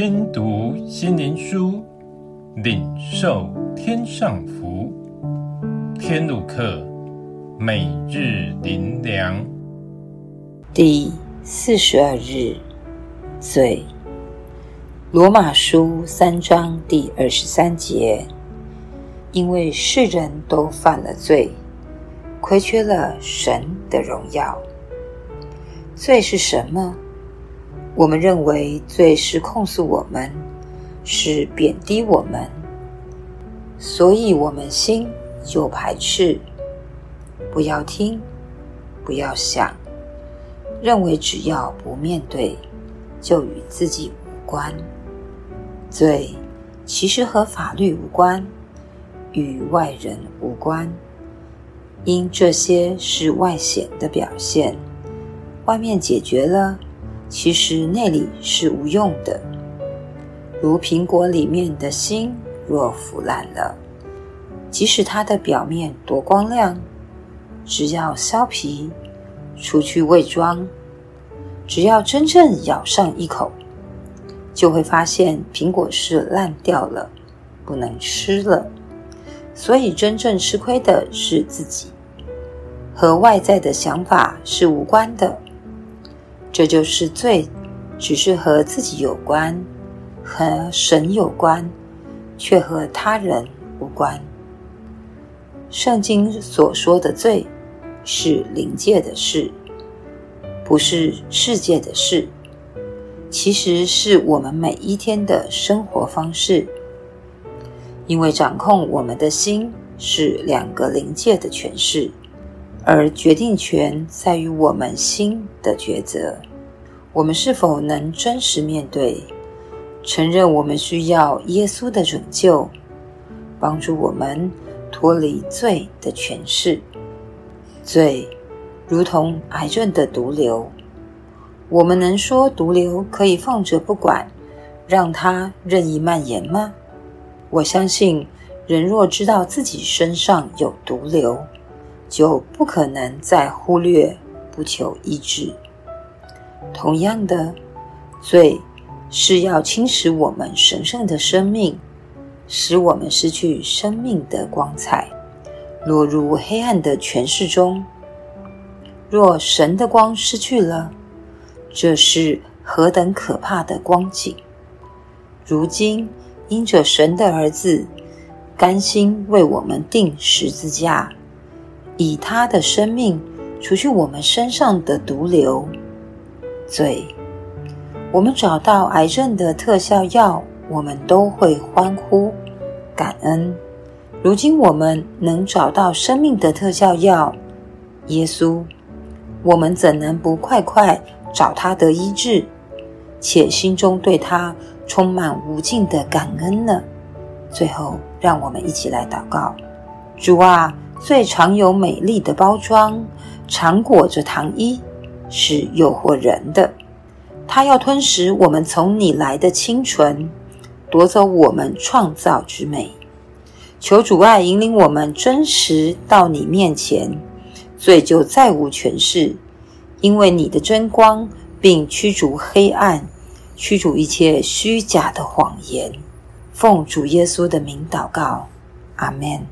听读心灵书，领受天上福。天路客，每日灵粮，第四十二日，罪。罗马书三章第二十三节，因为世人都犯了罪，亏缺了神的荣耀。罪是什么？我们认为罪是控诉我们，是贬低我们，所以我们心就排斥，不要听，不要想，认为只要不面对，就与自己无关。罪其实和法律无关，与外人无关，因这些是外显的表现，外面解决了。其实内里是无用的，如苹果里面的心若腐烂了，即使它的表面多光亮，只要削皮，除去伪装，只要真正咬上一口，就会发现苹果是烂掉了，不能吃了。所以真正吃亏的是自己，和外在的想法是无关的。这就是罪，只是和自己有关，和神有关，却和他人无关。圣经所说的罪，是灵界的事，不是世界的事。其实是我们每一天的生活方式，因为掌控我们的心是两个灵界的诠释。而决定权在于我们心的抉择，我们是否能真实面对，承认我们需要耶稣的拯救，帮助我们脱离罪的权势。罪如同癌症的毒瘤，我们能说毒瘤可以放着不管，让它任意蔓延吗？我相信，人若知道自己身上有毒瘤，就不可能再忽略，不求医治。同样的，罪是要侵蚀我们神圣的生命，使我们失去生命的光彩，落入黑暗的权势中。若神的光失去了，这是何等可怕的光景！如今因着神的儿子甘心为我们钉十字架。以他的生命除去我们身上的毒瘤、罪，我们找到癌症的特效药，我们都会欢呼感恩。如今我们能找到生命的特效药，耶稣，我们怎能不快快找他得医治，且心中对他充满无尽的感恩呢？最后，让我们一起来祷告：主啊。最常有美丽的包装，常裹着糖衣，是诱惑人的。它要吞噬我们从你来的清纯，夺走我们创造之美。求主爱引领我们真实到你面前，罪就再无权势，因为你的真光，并驱逐黑暗，驱逐一切虚假的谎言。奉主耶稣的名祷告，阿门。